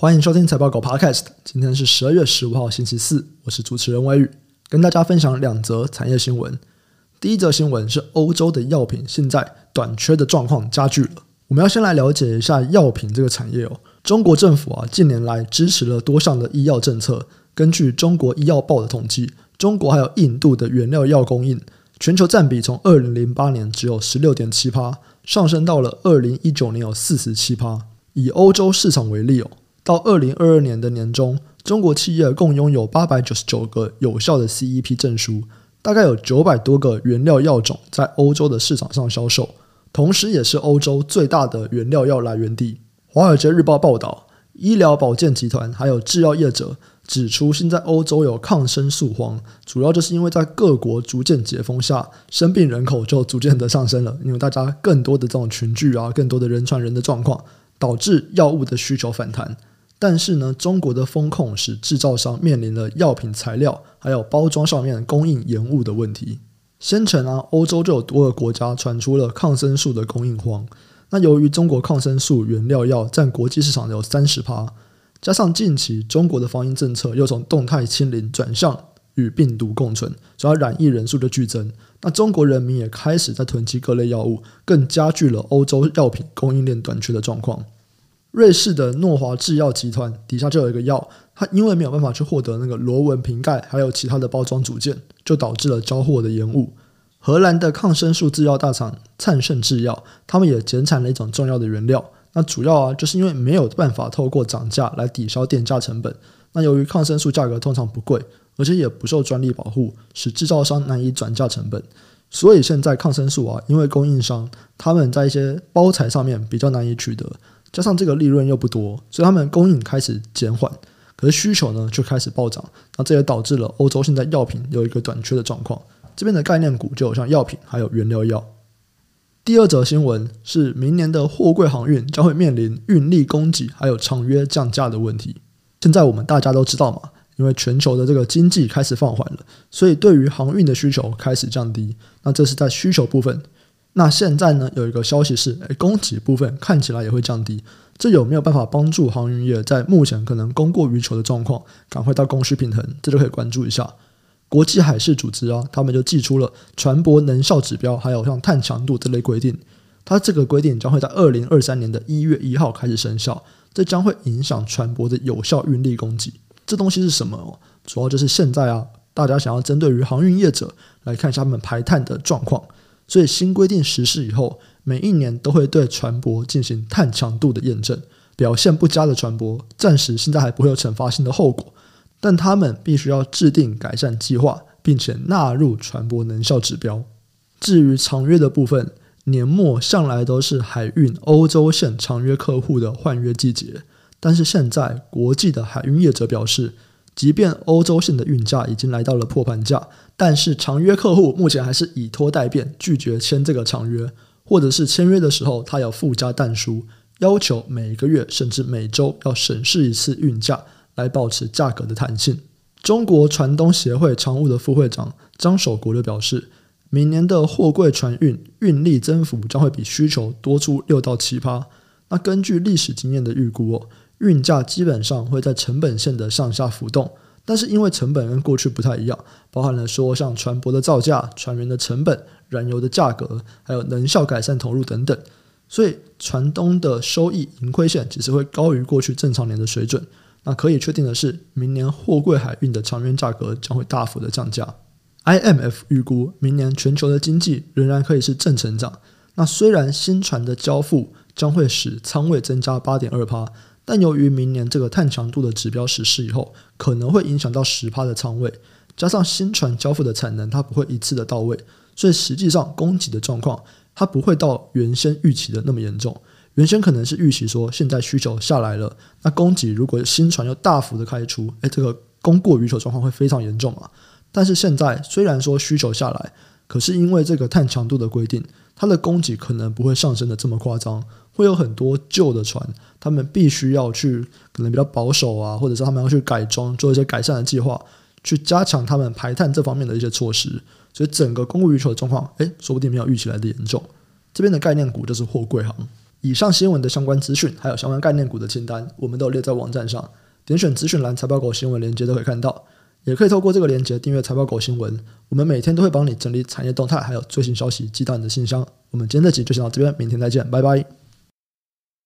欢迎收听财报狗 Podcast。今天是十二月十五号，星期四，我是主持人微宇，跟大家分享两则产业新闻。第一则新闻是欧洲的药品现在短缺的状况加剧了。我们要先来了解一下药品这个产业哦。中国政府啊，近年来支持了多项的医药政策。根据中国医药报的统计，中国还有印度的原料药供应，全球占比从二零零八年只有十六点七趴，上升到了二零一九年有四十七趴。以欧洲市场为例哦。到二零二二年的年中，中国企业共拥有八百九十九个有效的 CEP 证书，大概有九百多个原料药种在欧洲的市场上销售，同时也是欧洲最大的原料药来源地。《华尔街日报》报道，医疗保健集团还有制药业者指出，现在欧洲有抗生素荒，主要就是因为在各国逐渐解封下，生病人口就逐渐的上升了，因为大家更多的这种群聚啊，更多的人传人的状况，导致药物的需求反弹。但是呢，中国的风控使制造商面临了药品材料还有包装上面供应延误的问题。先前啊，欧洲就有多个国家传出了抗生素的供应荒。那由于中国抗生素原料药占国际市场有三十趴，加上近期中国的防疫政策又从动态清零转向与病毒共存，主要染疫人数的剧增，那中国人民也开始在囤积各类药物，更加剧了欧洲药品供应链短缺的状况。瑞士的诺华制药集团底下就有一个药，它因为没有办法去获得那个螺纹瓶盖，还有其他的包装组件，就导致了交货的延误。荷兰的抗生素制药大厂灿盛制药，他们也减产了一种重要的原料。那主要啊，就是因为没有办法透过涨价来抵消电价成本。那由于抗生素价格通常不贵，而且也不受专利保护，使制造商难以转嫁成本。所以现在抗生素啊，因为供应商他们在一些包材上面比较难以取得。加上这个利润又不多，所以他们供应开始减缓，可是需求呢就开始暴涨，那这也导致了欧洲现在药品有一个短缺的状况。这边的概念股就有像药品还有原料药。第二则新闻是明年的货柜航运将会面临运力供给还有长约降价的问题。现在我们大家都知道嘛，因为全球的这个经济开始放缓了，所以对于航运的需求开始降低。那这是在需求部分。那现在呢，有一个消息是，诶，供给部分看起来也会降低，这有没有办法帮助航运业在目前可能供过于求的状况，赶快到供需平衡？这就可以关注一下。国际海事组织啊，他们就寄出了船舶能效指标，还有像碳强度这类规定。它这个规定将会在二零二三年的一月一号开始生效，这将会影响船舶的有效运力供给。这东西是什么？主要就是现在啊，大家想要针对于航运业者来看一下他们排碳的状况。所以新规定实施以后，每一年都会对船舶进行碳强度的验证。表现不佳的船舶，暂时现在还不会有惩罚性的后果，但他们必须要制定改善计划，并且纳入船舶能效指标。至于长约的部分，年末向来都是海运欧洲线长约客户的换约季节，但是现在国际的海运业者表示，即便欧洲线的运价已经来到了破盘价，但是长约客户目前还是以拖待变，拒绝签这个长约，或者是签约的时候他有附加但书，要求每个月甚至每周要审视一次运价，来保持价格的弹性。中国船东协会常务的副会长张守国就表示，明年的货柜船运运力增幅将会比需求多出六到七趴。那根据历史经验的预估哦。运价基本上会在成本线的上下浮动，但是因为成本跟过去不太一样，包含了说像船舶的造价、船员的成本、燃油的价格，还有能效改善投入等等，所以船东的收益盈亏线其实会高于过去正常年的水准。那可以确定的是，明年货柜海运的长远价格将会大幅的降价。IMF 预估明年全球的经济仍然可以是正成长。那虽然新船的交付将会使仓位增加八点二趴。但由于明年这个碳强度的指标实施以后，可能会影响到十趴的仓位，加上新船交付的产能它不会一次的到位，所以实际上供给的状况它不会到原先预期的那么严重。原先可能是预期说现在需求下来了，那供给如果新船又大幅的开出，诶，这个供过于求状况会非常严重啊。但是现在虽然说需求下来，可是因为这个碳强度的规定，它的供给可能不会上升的这么夸张。会有很多旧的船，他们必须要去可能比较保守啊，或者是他们要去改装，做一些改善的计划，去加强他们排碳这方面的一些措施。所以整个供过于求的状况，诶，说不定没有预期来的严重。这边的概念股就是货柜行。以上新闻的相关资讯还有相关概念股的清单，我们都列在网站上，点选资讯栏财报狗新闻链接都可以看到。也可以透过这个链接订阅财报狗新闻，我们每天都会帮你整理产业动态还有最新消息，寄到你的信箱。我们今天的集就先到这边，明天再见，拜拜。